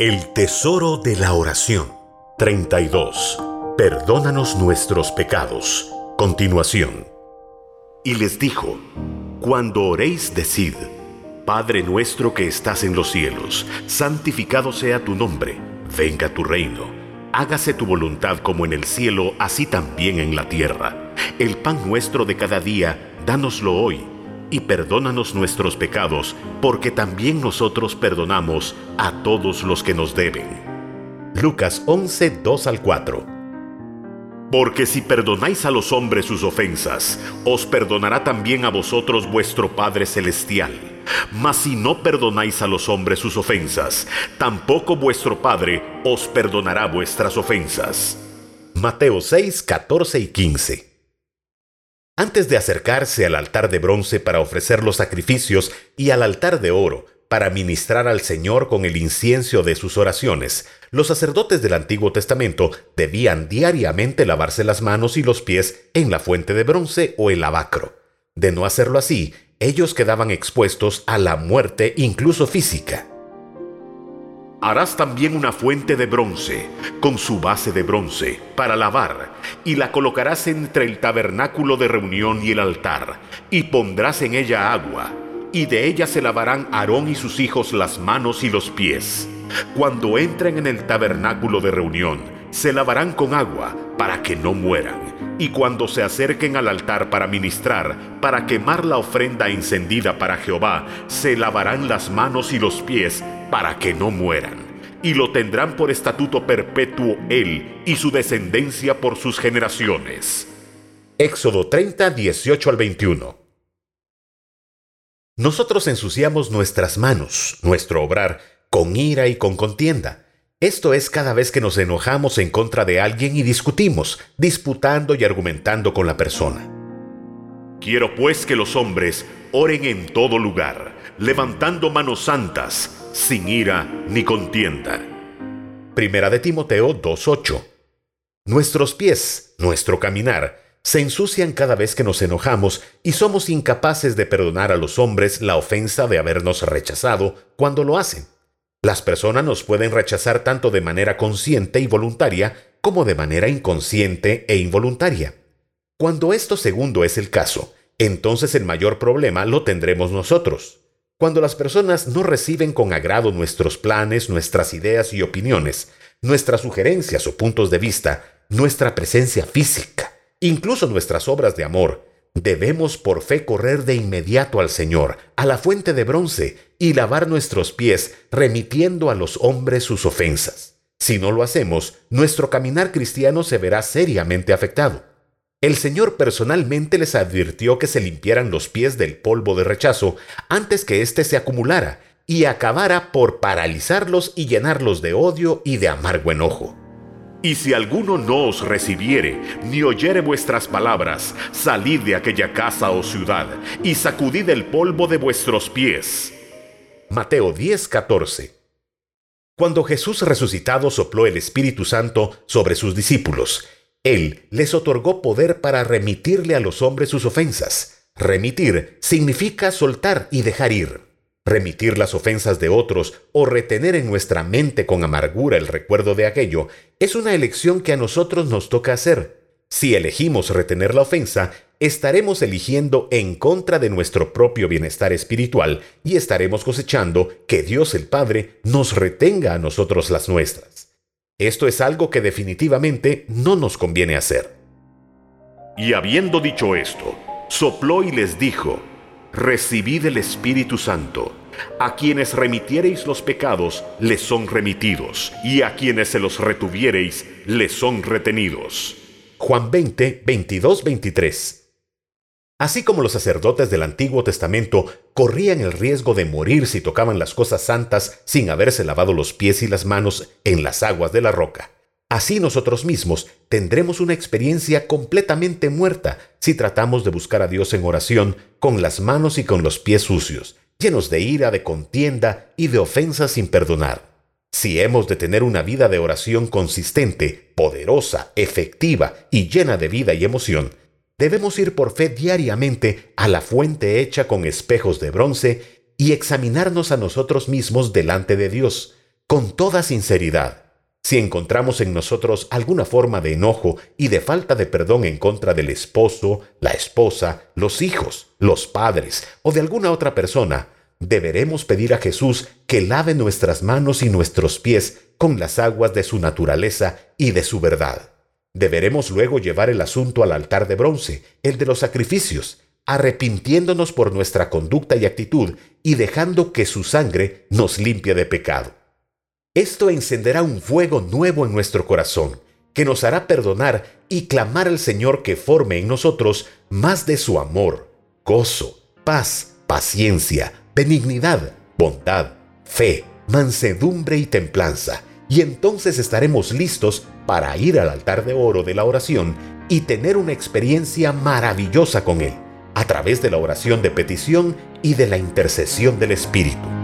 El tesoro de la oración. 32. Perdónanos nuestros pecados. Continuación. Y les dijo, Cuando oréis, decid, Padre nuestro que estás en los cielos, santificado sea tu nombre, venga tu reino, hágase tu voluntad como en el cielo, así también en la tierra. El pan nuestro de cada día, dánoslo hoy y perdónanos nuestros pecados, porque también nosotros perdonamos a todos los que nos deben. Lucas 11, 2 al 4. Porque si perdonáis a los hombres sus ofensas, os perdonará también a vosotros vuestro Padre Celestial. Mas si no perdonáis a los hombres sus ofensas, tampoco vuestro Padre os perdonará vuestras ofensas. Mateo 6, 14 y 15. Antes de acercarse al altar de bronce para ofrecer los sacrificios y al altar de oro para ministrar al Señor con el incienso de sus oraciones, los sacerdotes del Antiguo Testamento debían diariamente lavarse las manos y los pies en la fuente de bronce o el lavacro. De no hacerlo así, ellos quedaban expuestos a la muerte incluso física. Harás también una fuente de bronce, con su base de bronce, para lavar, y la colocarás entre el tabernáculo de reunión y el altar, y pondrás en ella agua, y de ella se lavarán Aarón y sus hijos las manos y los pies. Cuando entren en el tabernáculo de reunión, se lavarán con agua, para que no mueran. Y cuando se acerquen al altar para ministrar, para quemar la ofrenda encendida para Jehová, se lavarán las manos y los pies, para que no mueran. Y lo tendrán por estatuto perpetuo él y su descendencia por sus generaciones. Éxodo 30, 18 al 21. Nosotros ensuciamos nuestras manos, nuestro obrar, con ira y con contienda. Esto es cada vez que nos enojamos en contra de alguien y discutimos, disputando y argumentando con la persona. Quiero pues que los hombres oren en todo lugar, levantando manos santas, sin ira ni contienda. Primera de Timoteo 2.8. Nuestros pies, nuestro caminar, se ensucian cada vez que nos enojamos y somos incapaces de perdonar a los hombres la ofensa de habernos rechazado cuando lo hacen. Las personas nos pueden rechazar tanto de manera consciente y voluntaria como de manera inconsciente e involuntaria. Cuando esto segundo es el caso, entonces el mayor problema lo tendremos nosotros. Cuando las personas no reciben con agrado nuestros planes, nuestras ideas y opiniones, nuestras sugerencias o puntos de vista, nuestra presencia física, incluso nuestras obras de amor, debemos por fe correr de inmediato al Señor, a la fuente de bronce, y lavar nuestros pies, remitiendo a los hombres sus ofensas. Si no lo hacemos, nuestro caminar cristiano se verá seriamente afectado. El Señor personalmente les advirtió que se limpiaran los pies del polvo de rechazo antes que éste se acumulara y acabara por paralizarlos y llenarlos de odio y de amargo enojo. Y si alguno no os recibiere, ni oyere vuestras palabras, salid de aquella casa o ciudad, y sacudid el polvo de vuestros pies. Mateo 10:14 Cuando Jesús resucitado sopló el Espíritu Santo sobre sus discípulos, él les otorgó poder para remitirle a los hombres sus ofensas. Remitir significa soltar y dejar ir. Remitir las ofensas de otros o retener en nuestra mente con amargura el recuerdo de aquello es una elección que a nosotros nos toca hacer. Si elegimos retener la ofensa, estaremos eligiendo en contra de nuestro propio bienestar espiritual y estaremos cosechando que Dios el Padre nos retenga a nosotros las nuestras. Esto es algo que definitivamente no nos conviene hacer. Y habiendo dicho esto, sopló y les dijo, Recibid el Espíritu Santo. A quienes remitiereis los pecados, les son remitidos, y a quienes se los retuviereis, les son retenidos. Juan 20, 22, 23. Así como los sacerdotes del Antiguo Testamento corrían el riesgo de morir si tocaban las cosas santas sin haberse lavado los pies y las manos en las aguas de la roca, así nosotros mismos tendremos una experiencia completamente muerta si tratamos de buscar a Dios en oración con las manos y con los pies sucios, llenos de ira, de contienda y de ofensas sin perdonar. Si hemos de tener una vida de oración consistente, poderosa, efectiva y llena de vida y emoción, Debemos ir por fe diariamente a la fuente hecha con espejos de bronce y examinarnos a nosotros mismos delante de Dios, con toda sinceridad. Si encontramos en nosotros alguna forma de enojo y de falta de perdón en contra del esposo, la esposa, los hijos, los padres o de alguna otra persona, deberemos pedir a Jesús que lave nuestras manos y nuestros pies con las aguas de su naturaleza y de su verdad. Deberemos luego llevar el asunto al altar de bronce, el de los sacrificios, arrepintiéndonos por nuestra conducta y actitud y dejando que su sangre nos limpie de pecado. Esto encenderá un fuego nuevo en nuestro corazón, que nos hará perdonar y clamar al Señor que forme en nosotros más de su amor, gozo, paz, paciencia, benignidad, bondad, fe, mansedumbre y templanza, y entonces estaremos listos para ir al altar de oro de la oración y tener una experiencia maravillosa con Él, a través de la oración de petición y de la intercesión del Espíritu.